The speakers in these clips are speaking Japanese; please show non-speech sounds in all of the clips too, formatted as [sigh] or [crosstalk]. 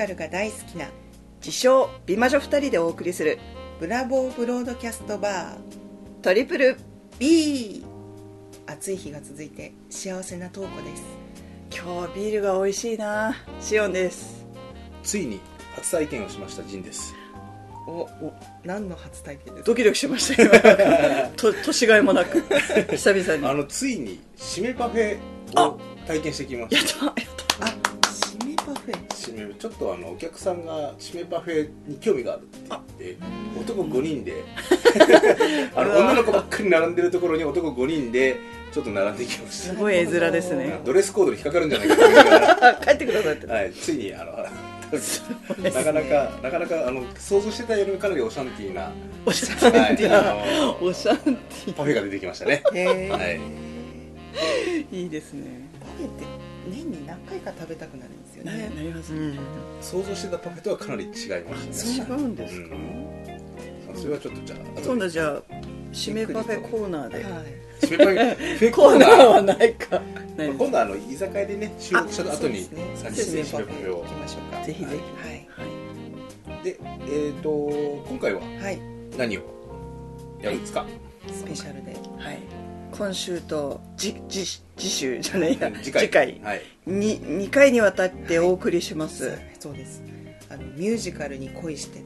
カルが大好きな自称美魔女2人でお送りするブラボーブロードキャストバートリプル B 暑い日が続いて幸せなトーコです。今日ビールが美味しいな。シオンです。ついに初体験をしましたジンです。おお何の初体験ですか？ドキドキしましたよ。[laughs] と年がいもなく。[laughs] 久々に。あのついに締めパフェを体験してきまやっしたやった。あ締めパフェ締めちょっとあのお客さんが締めパフェに興味があるって言って男5人で [laughs] あの女の子ばっかり並んでるところに男5人でちょっと並んできました。すごい絵面ですね。ドレスコードに引っかかるんじゃないかと [laughs] 帰ってくださって。はい、ついにあのね。なかなかなかなかあの想像してたよりもかなりオシャンティーな、おしゃんはい、ティーあのおしゃんティパフェが出てきましたね。へえ、はい。ーいいですね。パフェって年に何回か食べたくなるんですよなねなりますね。うん、想像してたパフェとはかなり違いましたね違うんですか、それはちょっとじゃあ今度じゃあ締めパフェコーナーで。はい。締めパフェコーナー？[laughs] はないか。今度はあの居酒屋でね収録した後に先ね。に締めパフェを。行きましょうか。ぜひぜひはい。はい。でえっ、と今回ははい。何をやるんですか、スペシャルで。はい今週と次週じゃないや。次回。次回。はい。に2回にわたってお送りします、そうです。あのミュージカルに恋して。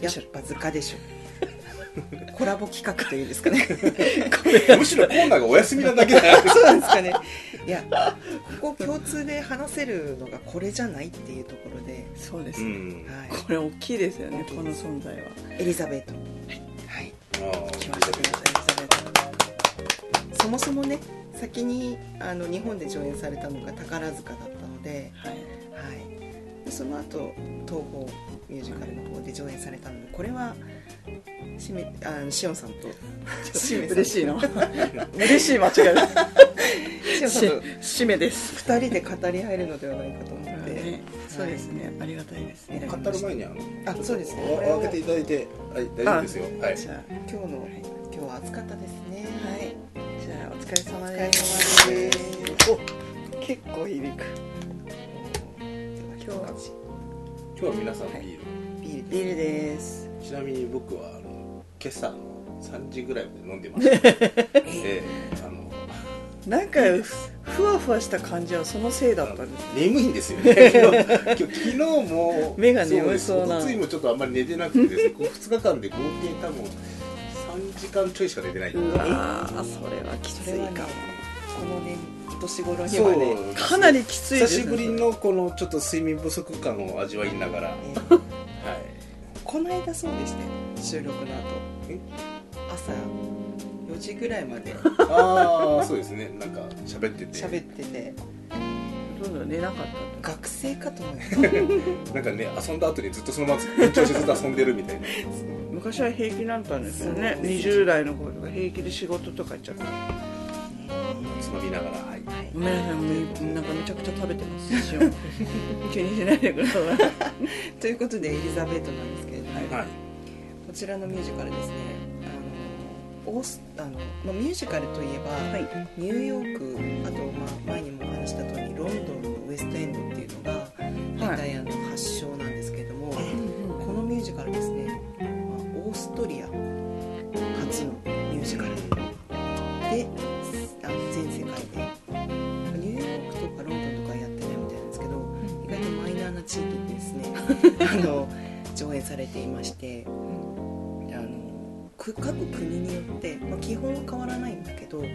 やっぱ図鑑でしょ。[laughs] コラボ企画といいですかね。むしろコーナーがお休みなだけだ [laughs] そうなんですかね。いやここ共通で話せるのがこれじゃないっていうところで、そうですね、うん。はい、これ大きいですよねこの存在は。エリザベート。はい。あー来ましたそもそもね先にあの日本で上演されたのが宝塚だったので,、はい。はい、でその後東宝ミュージカルの方で上演されたのでこれはしめあのシオンさんと嬉しいの？[laughs] 嬉しい間違い。しシオンさんと締めです、2人で語り合えるのではないかと思って、ね、そうですね、ありがたいです。ね語る前にあのあそうですね。おお開けていただいてはい大丈夫ですよ。はい。じゃあ今日の、今日は暑かったですね。はい疲れ様お疲れです様です。お結構響く。今日は。今日は皆さんビール、ビールビールです。ちなみに僕はあの今朝の3時ぐらいまで飲んでました。ええあのなんかふわふわした感じはそのせいだったんです眠いんですよね。今日昨日も目が眠そうな。です。一昨日もちょっとあんまり寝てなくてですね。こう2日間で合計多分3時間ちょいしか寝てない、うわーそれはきついそれはねかこのね年頃にそうはね。かなりきついですね。久しぶりのこのちょっと睡眠不足感を味わいながら、はい、この間そうでしたよ。収録の後。え？朝4時ぐらいまで。ああそうですね。なんか喋ってて。喋ってて。どんどん寝なかった学生かと思いましなんかね遊んだ後にずっとそのまま延長してずっと遊んでるみたいな [laughs] 昔は平気だったんですよね。そうです20代の頃とか平気で仕事とか行っちゃってつまみながらはい。た、はいごめんなさいなんかめちゃくちゃ食べてます塩 [laughs] 気にしないでください。[laughs] ということでエリザベートなんですけれども、はい。こちらのミュージカルですね。あのオースあの、まあ、ミュージカルといえば、はい。ニューヨークあと、まあ、前にもお話しした通りロンドンのウエストエンドっていうのがイタリアの発祥なんですあの上演されていましてあのく各国によって、まあ、基本は変わらないんだけどあの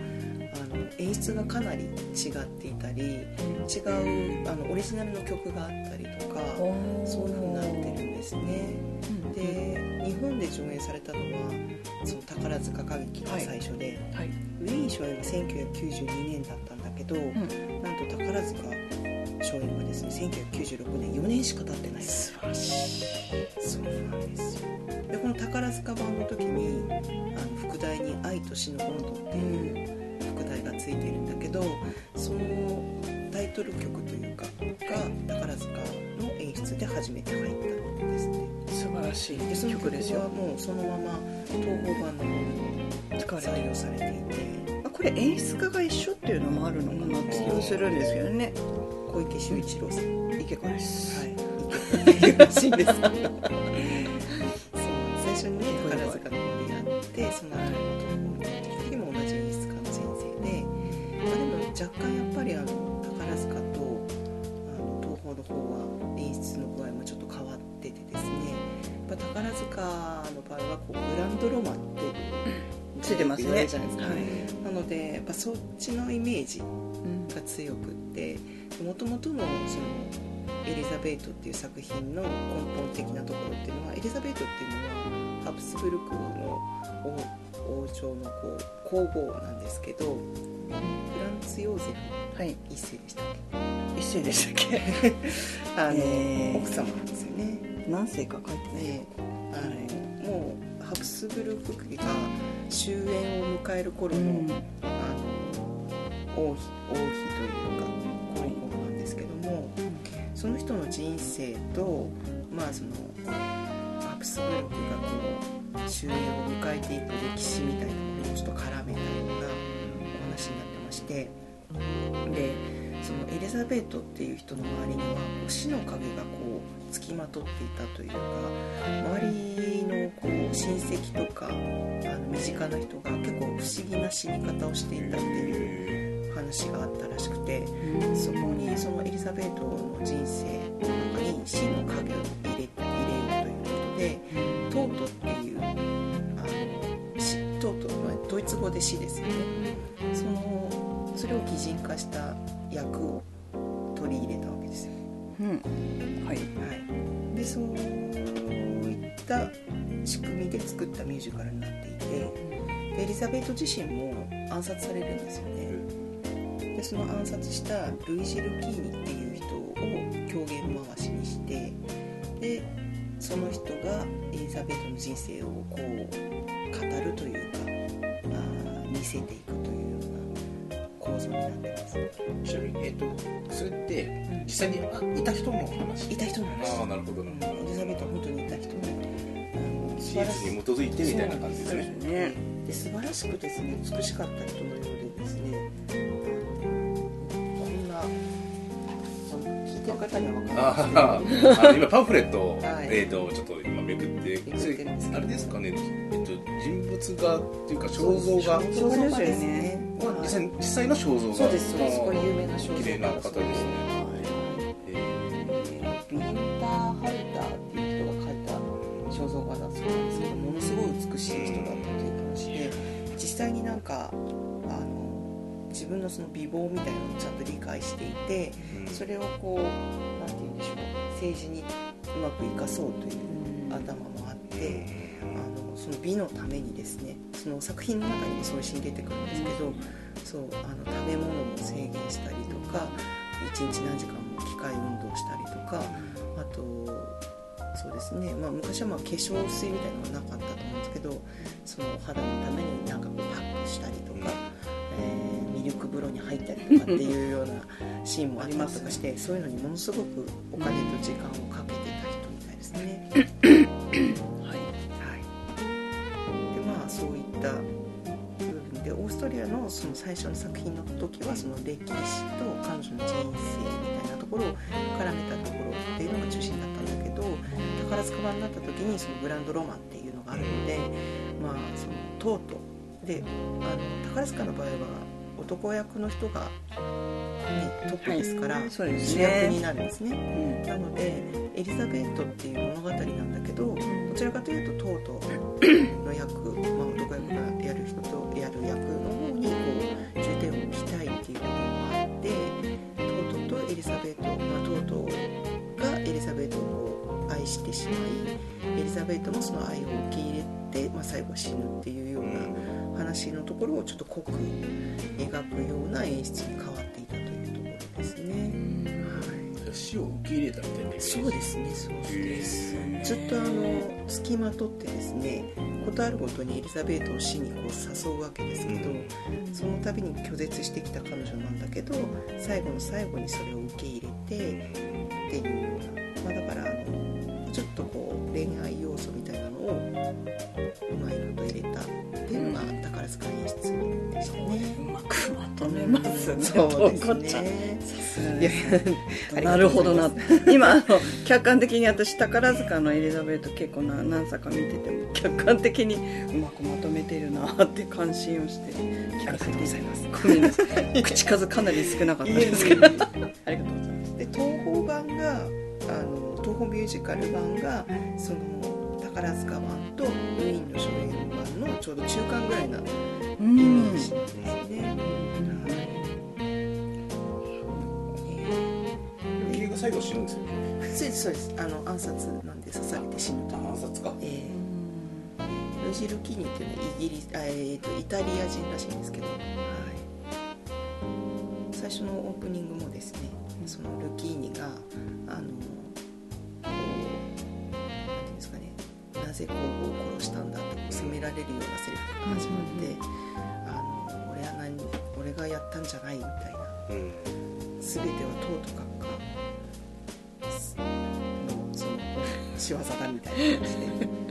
演出がかなり違っていたり違うあのオリジナルの曲があったりとかそういう風になってるんですね。で日本で上演されたのはその宝塚歌劇が最初で、はい。ウィーン初演が1992年だったんだけど、ん。なんと宝塚はですね1996年4年しか経ってない。素晴らしい。そうなんですよでこの宝塚版の時にあの副題に「愛と死の温度」っていう副題がついているんだけどそのタイトル曲というかが宝塚の演出で初めて入ったんですね。素晴らしいでその曲曲ですよ。はもうそのまま東宝版の方にも使われて採用されていてまあこれ演出家が一緒っていうのもあるのかなって気がするんですけどね小池秀一郎さん池子です。はい、って [laughs] いうらしいんですゃないですか、はい。なのでやっぱそっちのイメージうんが強くってもともとのそのエリザベートっていう作品の根本的なところっていうのはエリザベートっていうのはハプスブルクの王王朝のこう皇后なんですけどフランツ・ヨーゼはい。フ一世でしたっ一世でしたっけ？け [laughs] あの、えー。奥様なんですよね。何世か書いてないのもうハプスブルク家が終焉を迎える頃の、うん。あの王妃王妃というか皇后なんですけどもその人の人生とまあそのハプスブルクがこう終焉を迎えていく歴史みたいなものをちょっと絡めたようなお話になってましてでそのエリザベートっていう人の周りには死の影がこう付きまとっていたというか周りのこう親戚とか身近な人が結構不思議な死に方をしていたっていう話があったらしくてそこにそのエリザベートの人生の中に死の影を入れ入れようということでトートっていうあの死トート、まあ、ドイツ語で死ですよね。そのそれを擬人化した役を取り入れたわけですよ。うん。はい。はい、でそういった仕組みで作ったミュージカルになっていてでエリザベート自身も暗殺されるんですよね。でその暗殺したルイジ・ルキーニっていう人を狂言回しにしてでその人がエリザベートの人生をこう語るというかあー見せていくというような構造になってます。ちなみに、えっとそれって実際にあいた人の話？いた人の話。ああなるほどなエリザベートは本当にいた人のあの素事晴らしい実に基づいてみたいな感じですそうでねすね。で素晴らしくですね美しかった人のようでですね。こんな聞いてる方には分かんないで今パンフレットを、はい。えー、とちょっと今めくってあれですかね、えっと、人物画っていうか肖像画。肖像画ですね。は実際の肖像画。そうですそうです。これ有名な肖像画。綺麗な方で自分のその美貌みたいなのをちゃんと理解していてうん。それをこうなんて言うんでしょう政治にうまく生かそうという頭もあってあのその美のためにですねその作品の中にもそういうシーン出てくるんですけどそうあの食べ物も制限したりとか一日何時間も機械運動したりとかあとそうですね、まあ、昔はまあ化粧水みたいなのはなかったと思うんですけどその肌のためになんかこうパックしたりとか、えーミルク風呂に入ったりとかっていうようなシーンもあったりとかして [laughs] そういうのにものすごくお金と時間をかけてた人みたいですね。はいはい、でまあそういった部分でオーストリアのその最初の作品の時はその歴史と彼女の人生みたいなところを絡めたところっていうのが中心だったんだけど宝塚版になった時にそのグランドロマンっていうのがあるのでまあそのトートであの宝塚の場合は男役の人が、ね、トップですから、はい。そうです主ね役になるんですね。うん。なのでエリザベートっていう物語なんだけどどちらかというとトートの役、まあ、男愛してしまいエリザベートもその愛を受け入れて、まあ、最後は死ぬっていうような話のところをちょっと濃く描くような演出に変わっていたというところですね。はい。死を受け入れたみたいなそうですねそうです。へずっとあの付きまとってですね事あるごとにエリザベートを死にこう誘うわけですけど、その度に拒絶してきた彼女なんだけど最後の最後にそれを受け入れてっていうような、まあ、だからあのちょっとこう恋愛要素みたいなのをうまいこと入れたっていうのが宝塚演出でしたうまくまとめますね。そうですね。さすがいやなるほどな。今 [laughs] あの客観的に私宝塚のエリザベート結構な何作か見てても客観的にうまくまとめてるなって感心をして聞かせていただきますごめんなさい口数かなり少なかったですけど。ありがとうございます。で東宝版があの東宝ミュージカル版がその宝塚版とウィーンの初演版のちょうど中間ぐらいなうイメージですね。最後死ぬん。ですよねはい。そうですそうです。あの暗殺なんで刺されて死ぬと暗殺か。えー、ロジ・ルキーニっていうのはイギリスあ、えー、とイタリア人らしいんですけど、はい、最初のオープニングもですねそのルキーニがあのぜ皇后を殺したんだって責められるようなセリフから始まって、あの俺は何俺がやったんじゃないみたいな。うん全ては唐と閣下のその仕業だみたいな感じで。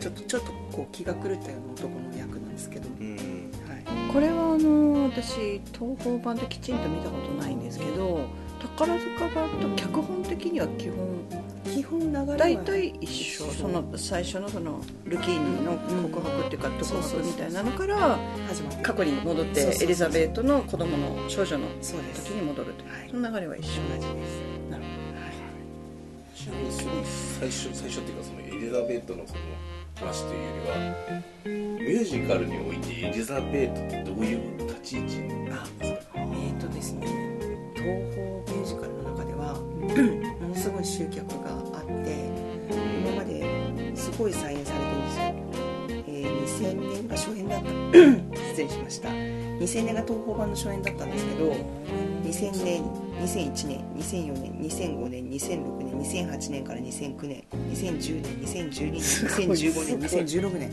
ちょっとちょっとこう気が狂ったような男の役なんですけど、うん。はい、これはあの私東宝版できちんと見たことないんですけど宝塚版と脚本的には基本基本流れは大体一緒。その最初のそのルキーニの告白っていうか独白みたいなのから過去に戻ってエリザベートの子供の少女の時に戻ると。はい。その流れは一緒。同じです。なるちなみにすごい最初最初っていうかそのエリザベートのその話というよりはミュージカルにおいてエリザベートってどういう立ち位置なんですか？えーとですね東集客があって今まですごい再演されてるんですよ、えー2000年が初演だった。[coughs] 失礼しました。2000年が東宝版の初演だったんですけど2000年2001年2004年2005年2006年2008年から2009年2010年2012年2015年2016年。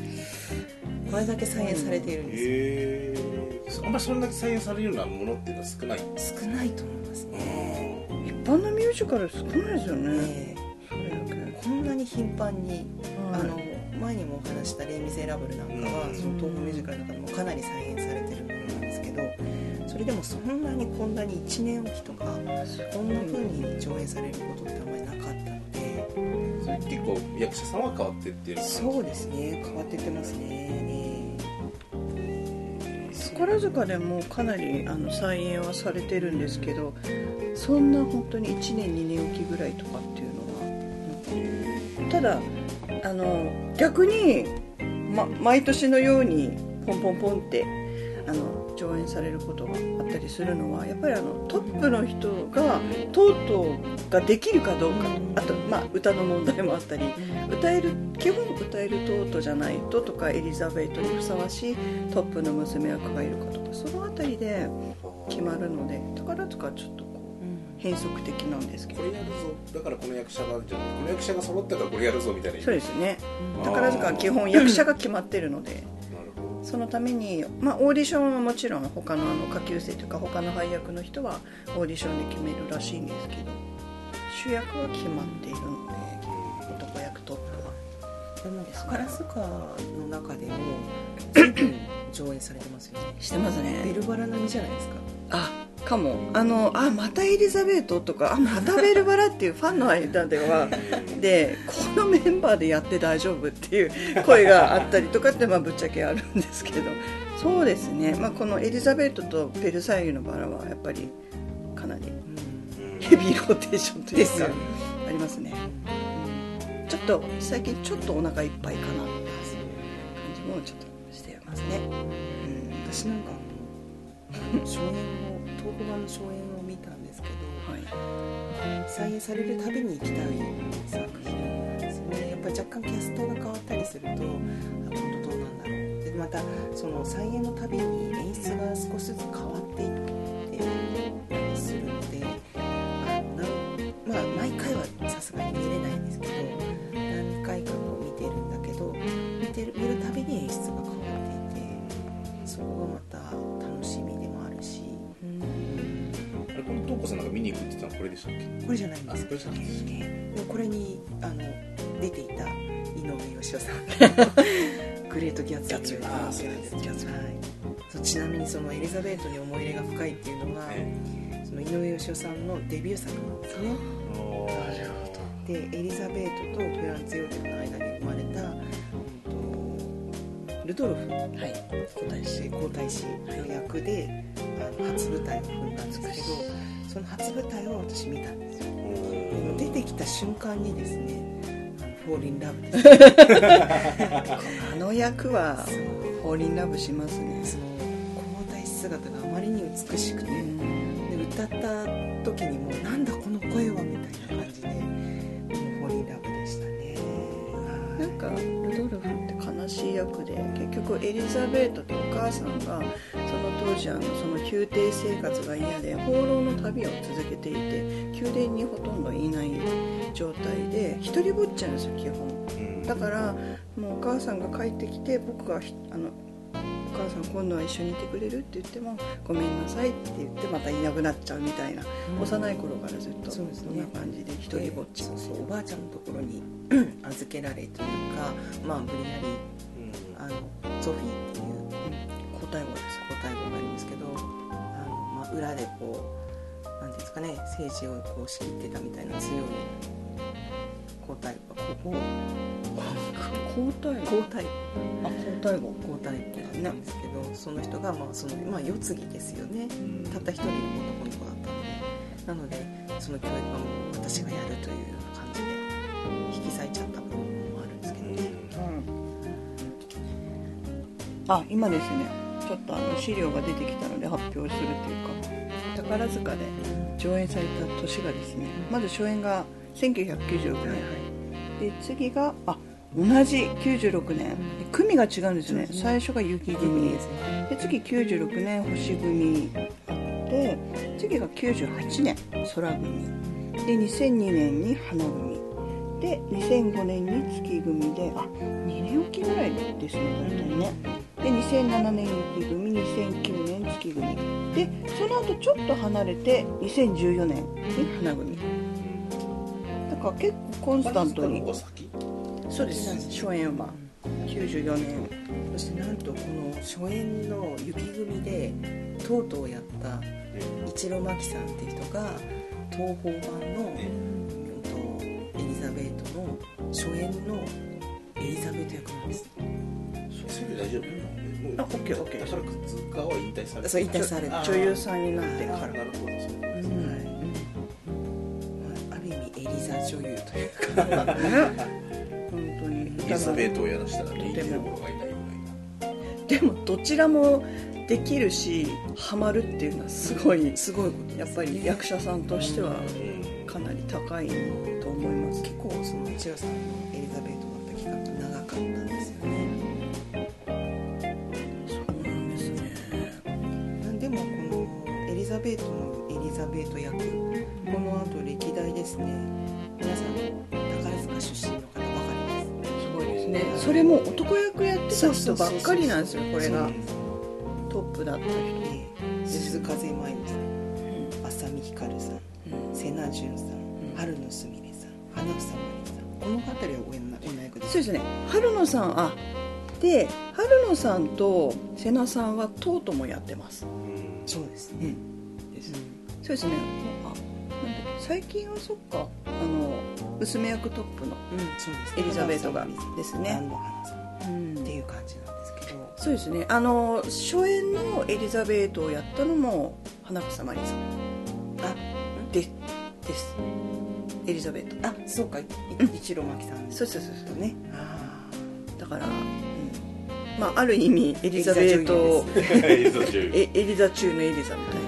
これだけ再演されているんですよ。へえあんまりそれだけ再現されるようなものっていうのは少ない？少ないと思いますね、一般のミュージカル少ないですよね。えーこんなに頻繁にあのはい前にもお話した「レイ・ミゼラブル」なんかはうん。その東宝ミュージカルの中でもかなり再現されてるものなんですけどそれでもそんなにこんなに1年おきとかこんな風に上演されることってあんまりなかったので。それ結構役者さんは変わってってるそうですね。変わってってますね、宝塚でもかなりあの再演はされてるんですけどそんな本当に1年2年おきぐらいとかっていうのはただあの逆に、ま、毎年のようにポンポンポンってあの上演されることがあったりするのはやっぱりあのトップの人がとうとうができるかどうか。あと、まあ、歌の問題もあったり。歌える基本歌えるトートじゃないととかエリザベートにふさわしいトップの娘役がいるかとかその辺りで決まるので宝塚はちょっと変則的なんですけど。これやるぞ。だからこの役者がじゃこの役者が揃ったからこれやるぞみたいなそうですね。うん宝塚は基本役者が決まってるので。そのために、まあ、オーディションはもちろん他のあの下級生というか他の配役の人はオーディションで決めるらしいんですけど。主役は決まっているので男役トップは。でも宝塚の中でも [coughs] 上演されてますよね。してますベねルバラ並みじゃないですか。あかも。あのあまたエリザベートとかあまたベルバラっていうファンの間では [laughs] でこのメンバーでやって大丈夫っていう声があったりとかってまあぶっちゃけあるんですけど。そうですね、まあ、このエリザベートとベルサイユのバラはやっぱりかなりうん。ヘビーローテーションというかありますね。ちょっと最近ちょっとお腹いっぱいかなっていう感じもちょっとしてますね、うん。私なんかあの [laughs] 初演を東宝版の初演を見たんですけどはい。再演されるたびに行きたい作品なんですよね。やっぱり若干キャストが変わったりするとあ今度どうなんだろう。でまたその再演のたびに演出が少しずつ変わっていっ [laughs] グレート・ギャッツビーギャッツビーちなみにそのエリザベートに思い入れが深いっていうのは、その井上芳雄さんのデビュー作なんですね。でエリザベートとフランツ・ヨーゼフの間に生まれた、ルドルフ。はい。皇太子皇太子の役で、あの初舞台を踏んだんですけどその初舞台を私見たんですよ。出てきた瞬間にですねフォーリンラブ。で [laughs] すあの役はフォーリンラブしますね。その皇太子姿があまりに美しくて、で歌った時にもうなんだこの声はみたいな感じでフォーリンラブでしたね。なんかって悲しい役で結局エリザベートとお母さんがその当時あのその宮廷生活が嫌で放浪の旅を続けていて宮殿にほとんどいない状態で一人ぼっちなんですよ基本。だからもうお母さんが帰ってきて僕がひあのお母さん今度は一緒にいてくれるって言ってもごめんなさいって言ってまたいなくなっちゃうみたいな、幼い頃からずっとそんな感じで一人ぼっち。そうそうおばあちゃんのところに [clears throat] 預けられというかまあ無理やりあのソフィーっていう交代後です皇太后がありますけどあの、まあ、裏でこうなんていうんですかね政治をこう仕切ってたみたいな強い皇太后ここ交代？後皇太あ交代後皇太ってなんですけど、その人がまあそのまあ世継ぎですよね。たった一人の男の子だったので。なのでその教育はもう私がやるというような感じで引き裂いちゃったあ今ですね。ちょっとあの資料が出てきたので発表するっていうか。宝塚で上演された年がですねまず初演が1996はいはい。年で次があ同じ96年。で組が違うんですね。最初が雪組。で次96年星組。あって次が98年空組。で2002年に花組。で2005年に月組であ2年おきぐらいですね大体ねで2007年雪組2009年月組。でその後ちょっと離れて2014年に花組。だから結構コンスタントに。そうです。初演は。94年。そしてなんとこの初演の雪組でとうとうやった一郎真紀さんっていう人が東宝版の、うんとエリザベートの初演のエリザベート役なんですそれで大丈夫。あ OKOK 宝塚は引退されてそう引退されたあ女優さんになってからあなるほどそうあある意味エリザ女優というか。ね本当に。エリザベートをやらしたらリーゼボロがいないよでもどちらもできるしハマるっていうのはすごいすごいやっぱり役者さんとしてはかなり高いと思います。結構その一郎さんのエリザベートだった期間が長かったんですよねザベートのエリザベート役。この後歴代ですね。皆さん宝塚出身の方ばかりです。すごいですね。それも男役やってた人ばっかりなんですよこれが。トップだった人ええ鈴風真由美さん。浅見ひかるさん。瀬名淳さん。春野すみれさん。花房まりさん。この辺りは女女役ですそうですね。春野さんあで春野さんと瀬名さんはとうともやってます。そうですね、ですそうですね。あなんだっけ最近はそっかあの娘役トップのうんそうですエリザベートがですね。さん。っていう感じなんですけど。そうですね。あの初演のエリザベートをやったのも花房まりさん。あでです。エリザベート。あそうか。い一郎真紀さんそうそうそうそうね。あだから、うん。まあある意味エリザベートエリザ中 [laughs] [laughs] のエリザみたいな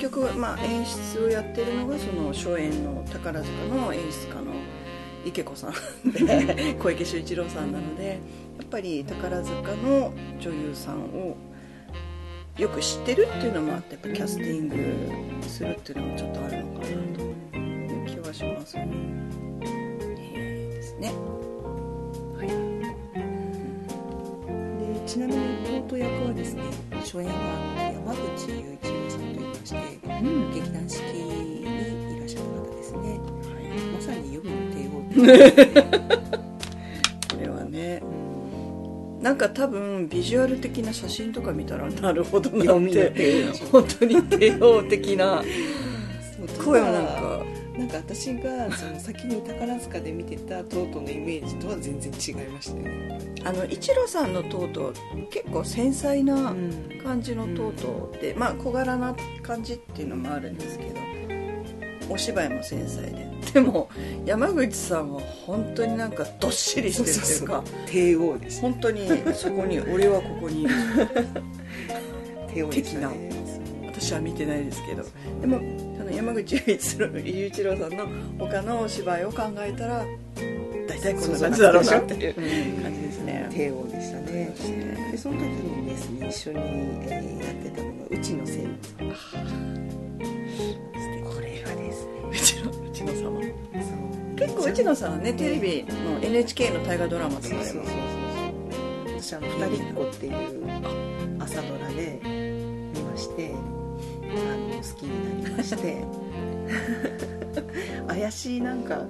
局、まあ、演出をやってるのがその初演の宝塚の演出家の池子さんで [laughs] 小池秀一郎さんなのでやっぱり宝塚の女優さんをよく知ってるっていうのもあってやっぱキャスティングするっていうのもちょっとあるのかなという気はしますね。へーですね。はい。でちなみに弟役はですね初演は山口雄これはね。なんか多分ビジュアル的な写真とか見たらなるほどなって。本当に帝王的な。そう声もなんか。なんか私がその先に宝塚で見てたトートのイメージとは全然違いましたよね、あの一郎さんのトート結構繊細なうん。感じのトートで、まあ小柄な感じっていうのもあるんですけどお芝居も繊細で。でも山口さんは本当になんかどっしりしてるっていうか。帝王でした本当にそこに [laughs] 俺はここに。いる帝王でしたね。私は見てないですけど。でもその山口雄一郎雄一郎さんの他のお芝居を考えたら大体こんな感じだろうなっていう感じですね。帝王でしたね。でその時にですね一緒に、えーやってたのがうちの先生これがですねうちのうちの様。結構うちのさん。ねテレビの NHK の大河ドラマとかでもそうそうそうそう私あの「二人っ子」っていう朝ドラで見ましてあの好きになりまして。[laughs] 怪しいなんか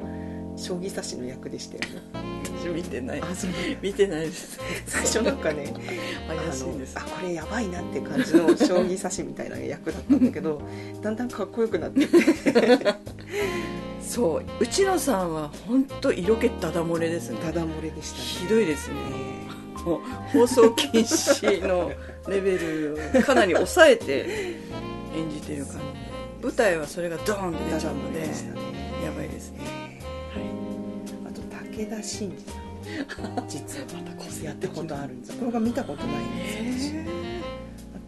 将棋指しの役でしたよね。私 [laughs] 見てない。あそう。見てないです。最初なんかね。[laughs] 怪しいです。あこれやばいなって感じの将棋指しみたいな役だったんだけど [laughs] だんだんかっこよくなってって。そう。うちのさんは本当色気ダダ漏れですね。ただ漏れでしたひねどいですね。えもう放送禁止のレベルをかなり抑えて演じてる感じ。で舞台はそれがドーンってー出ちゃうのでね。やばいですね武田真治さん実はまたこうやったことあるんですこれが見たことないんですよ。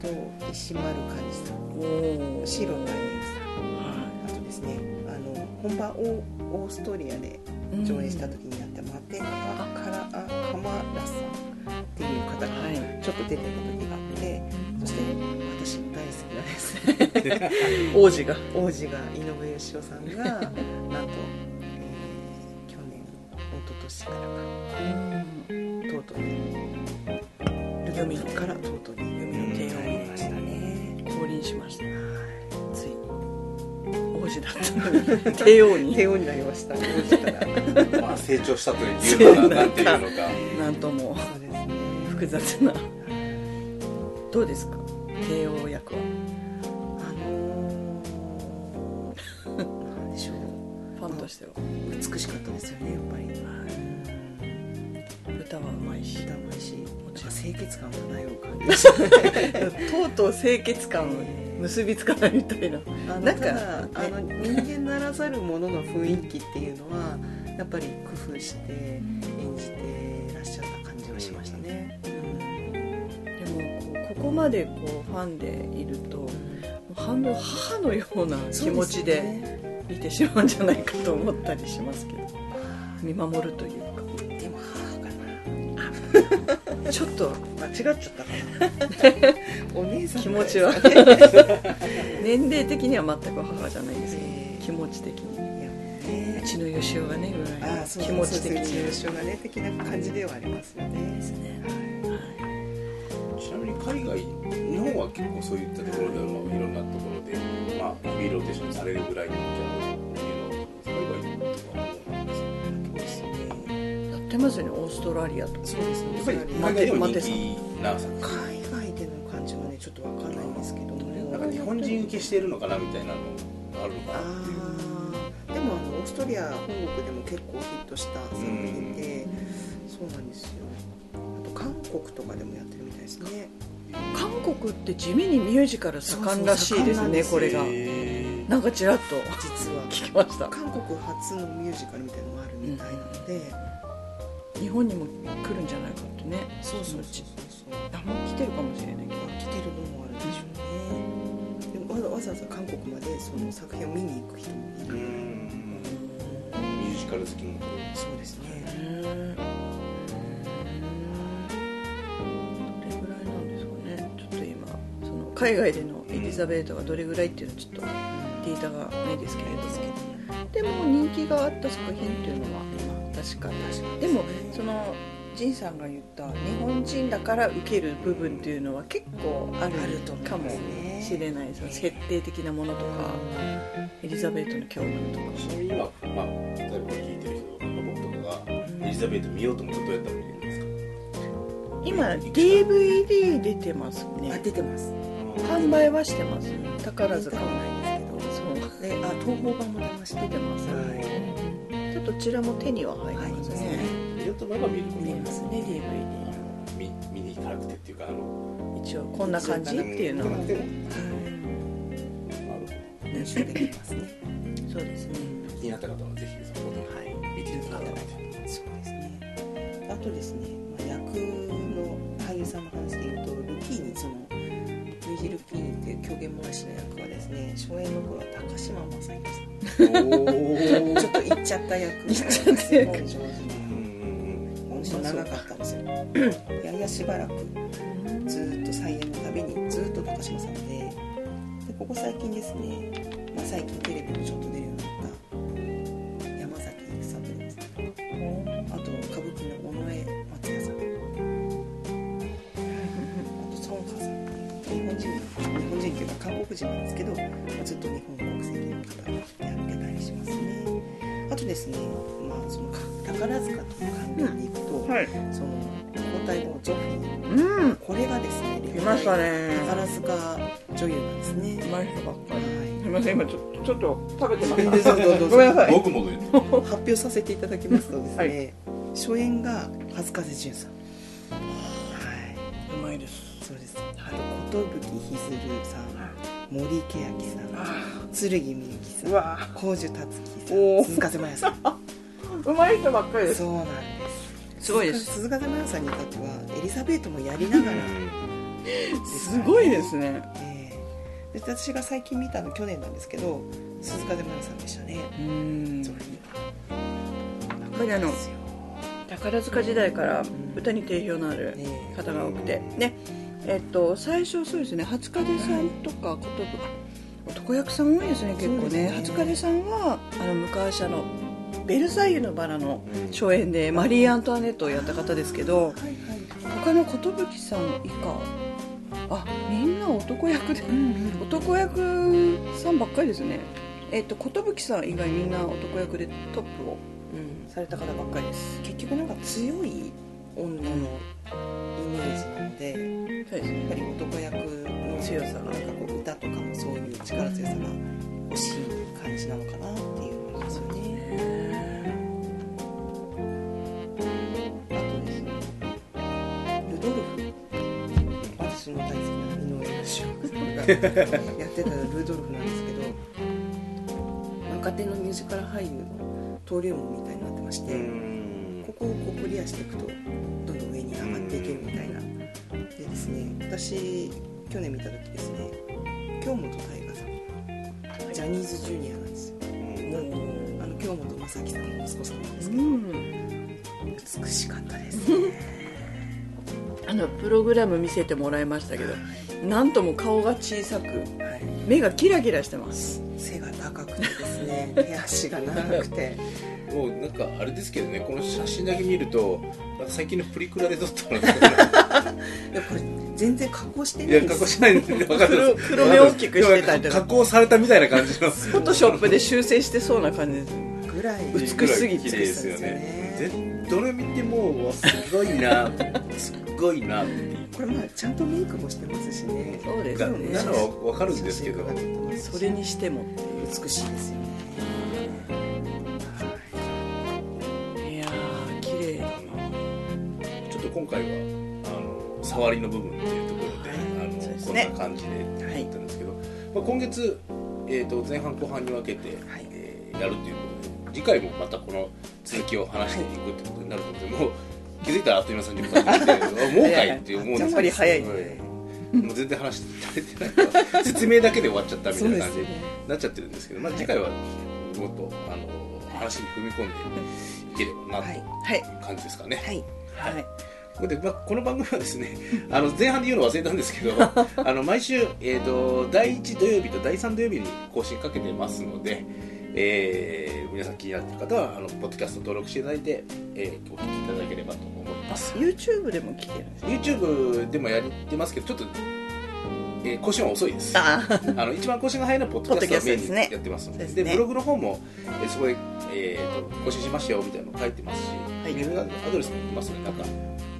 私。あと石丸幹二さん白田優さんあとですねあの本場オーストリアで上映した時にやったマテカカラアカマラさんっていう方がはいちょっと出てた時があってそして私の大好きなです。ね王子が。王子が井上芳雄さんがなんと、年からかとうとう。にルドミノからとうとうにルミノ帝王になりましたね。降臨しました。つい。に王子だったのに。帝王に。帝王になりました王子からまあ成長したというのかなんていうのか。なんともそうですね。複雑な。どうですか？帝王役は。あの [laughs] しょう。ファンとしては。美しかったですよねやっぱり、歌はうまいし歌うまいしなんか清潔感漂う感じとうとう清潔感を結びつかないみたいな。あのなんかあの人間ならざるものの雰囲気っていうのはやっぱり工夫して演じてらっしゃった感じはしましたね、でもこうここまでこうファンでいると半分母のような気持ちで見てしまうんじゃないかと思ったりしますけど。見守るというちょっと間違っちゃったかな。お姉さん気持ちは。[laughs] 年齢的には全く母じゃないですけど、えー気持ち的に。いやねうちの吉尾がねぐらいの気持ち的に。そうちのがね的な感じではありますよね。ですね。ちなみに海外日本は結構そういったところでは、まあ、いろんなところでまあヘビーローテーションされるぐらいのじゃますよねオーストラリアとか。そうですね。やっぱりま海外でも人待て気な作海外での感じはねちょっとわかんないんですけどなんか日本人受けしてるのかなみたいなのがあるのかなっていう。でもあのオーストリア本国でも結構ヒットした作品で、そうなんですよ。あと韓国とかでもやってるみたいですね。韓国って地味にミュージカル盛んらしいですねそうそうこれが。へなんかちらっと。実は。[laughs] 聞きました。韓国初のミュージカルみたいのがあるみたいなので、日本にも来るんじゃないかってね。そうそうそうそうあもう来てるかもしれないけど来てるのもあるでしょうね。でもわざわざわざ韓国までその作品を見に行く人もいる、ミュージカル好きのそうですね。どれぐらいなんですかね。ちょっと今その海外でのエリザベートがどれぐらいっていうのはちょっとデータがないですけれども。でも人気があった作品っていうのは確かにでもその仁さんが言った日本人だから受ける部分っていうのは結構あるあると思いかもますね。しれないその設定的なものとかエリザベートの教訓とか。ちなみに今、まあ、例えば聞いてる人僕ザベート見ようと思うとどうやったら見れるんですか？今 DVD 出てますあね出てます。販売はしてます。宝塚見たことないんですそう。けどであ東宝版も出ました出てます。はいどちらも手には入りますすね見ようと思えば見ること見れますね。見見に行かなくてっていうかあの一応こんな感じっていうのは行かなくても練習できますねそうですね。気になった方はぜひそこではい見ていただいてそうですね。あとですね、まあ、役の俳優さんの話で言うとルフィーニそのルイジ・ルーニっていう狂言漏らしの役はですね初演の頃は高島正宏さんおちゃった役。行っちゃった役すごい上手な長かったんですよ。ややしばらく。ずーっと再演のたびにずーっと高島さんで。でここ最近ですね、まあ、最近テレビもちょっと出るようになった。山崎育三郎です。ねあと歌舞伎の尾上松也さん。[laughs] あと孫華さん。日本人日本人っていうか韓国人なんですけど、ですね、まあ、そのか宝塚との関連でいくと、はい。その交代後ゾフィーうん。これがですね来ましたね。宝塚女優なんですね。うまい人ばっかり。はすみません今ちょっとちょっと食べてまいどうぞどうぞどうぞ。[laughs] ごめんなさい。僕も発表させていただきますとですね、はい。初演が初風淳さん。はい。うまいです。そうです。あと寿ひずるさん森圭明さん剣みゆきさうんわ高樹達樹さん。鈴風真也さん。[laughs] うまい人ばっかりです。そうなんです。すごいです。鈴風真也さんに至ってはエリザベートもやりながら。すごいですね。ええ。で私が最近見たの去年なんですけど鈴風真也さんでしたね。うん。やっぱりあの宝塚時代から歌に定評のある方が多くて。ねえっと最初そうですね初風さんとか寿男役さん多いですね結構ね。ね。初風さんはあの昔あの「ベルサイユのバラ」のうん初演でマリー・アントワネットをやった方ですけどはいはい。他の寿さん以下。あみんな男役で男役さんばっかりですね。えっと寿さん以外みんな男役でトップをうんされた方ばっかりです。結局なんか強い女のイメージなのでそうですね。やっぱり男役の強さがなんかこう歌とかもそういう力強さが欲しい感じなのかなっていう思いますよね。あとですねルドルフ。私の大好きな井上芳雄さんがやってたルドルフなんですけど若手のミュージカル俳優の登竜門みたいになってまして、ここをこうクリアしていくとどんどん上に上がっていけるみたいなでですね私去年見た時ですね京本大我さんジャニーズジュニアなんですよ。あの京本正樹さんの息子さんなんですけど、うん。美しかったですね。[laughs] あのプログラム見せてもらいましたけどなんとも顔が小さくはい。目がキラキラしてます。背が高くてですね手足が長くてもうなんかあれですけどねこの写真だけ見るとなんか最近のプリクラで撮ったのかで [laughs] これ全然加工していないんです。や加工しないんで分かる黒黒目大きくしてたりとか。加工されたみたいな感じの。フォトショップで修正してそうな感じ。ですぐらい。美しすぎて綺麗ですよね。ぜどれ見てもすごいな。すごいな。これまあちゃんとメイクもしてますしね。そうですね。なのは分かるんですけど。それにしても美しいですよねの触りの部分っていうところで,、はいあのね。こんな感じでやったんですけど、まあ、今月、えー、と前半後半に分けて、はい。えーやるということで次回もまたこの続きを話していくってことになるので、もう気づいたらあっという間30分経って [laughs] もうかいって思うんですけど。やっぱり早いはい。もう全然話して足りてないから説明だけで終わっちゃったみたいな感じになっちゃってるんですけど、まあ、次回はもっとあの話に踏み込んでいければなというはい。感じですかね。はい。はいでまあ、この番組はですね [laughs] あの前半で言うの忘れたんですけど [laughs] あの毎週、えー、と第1土曜日と第3土曜日に更新かけてますので、えー皆さん気になってる方はあのポッドキャスト登録していただいて、えーお聞きいただければと思います。YouTube でも聞けるんです YouTube でもやってますけどちょっと、えー更新は遅いです。あ [laughs] あの一番更新が早いのはポッドキャストをメインにやってますので。ね。でブログの方も、えーそこで、えーと更新しましたよみたいなの書いてますしはい。メールアドレスも言ってますのでなんか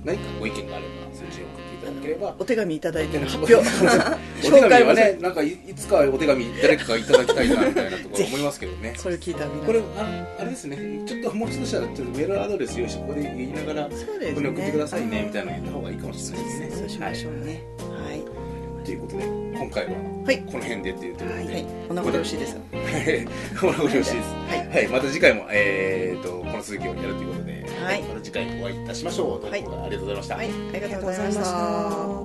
何かご意見があればそちらに送っていただければ。お手紙いただいての発 [laughs] お表手紙はねなんかいいつかお手紙誰かがいただきたいなみたいなところ思いますけどね。それ聞いたこれああれですね。ちょっともうちょっとしたらちょっとメールアドレス用意してここで言いながらね。ここに送ってくださいねみたいなの言った方がいいかもしれないですね。そうしましょうね。はい。はい。ということで今回ははいこの辺でっていうところで、はい。こんなことよろしいです。はい、このご了承です。はい。はい、また次回も、えー、と、この続きをやるということで、はい。また次回お会いいたしましょう。ということで、ありがとうございました。はいありがとうございました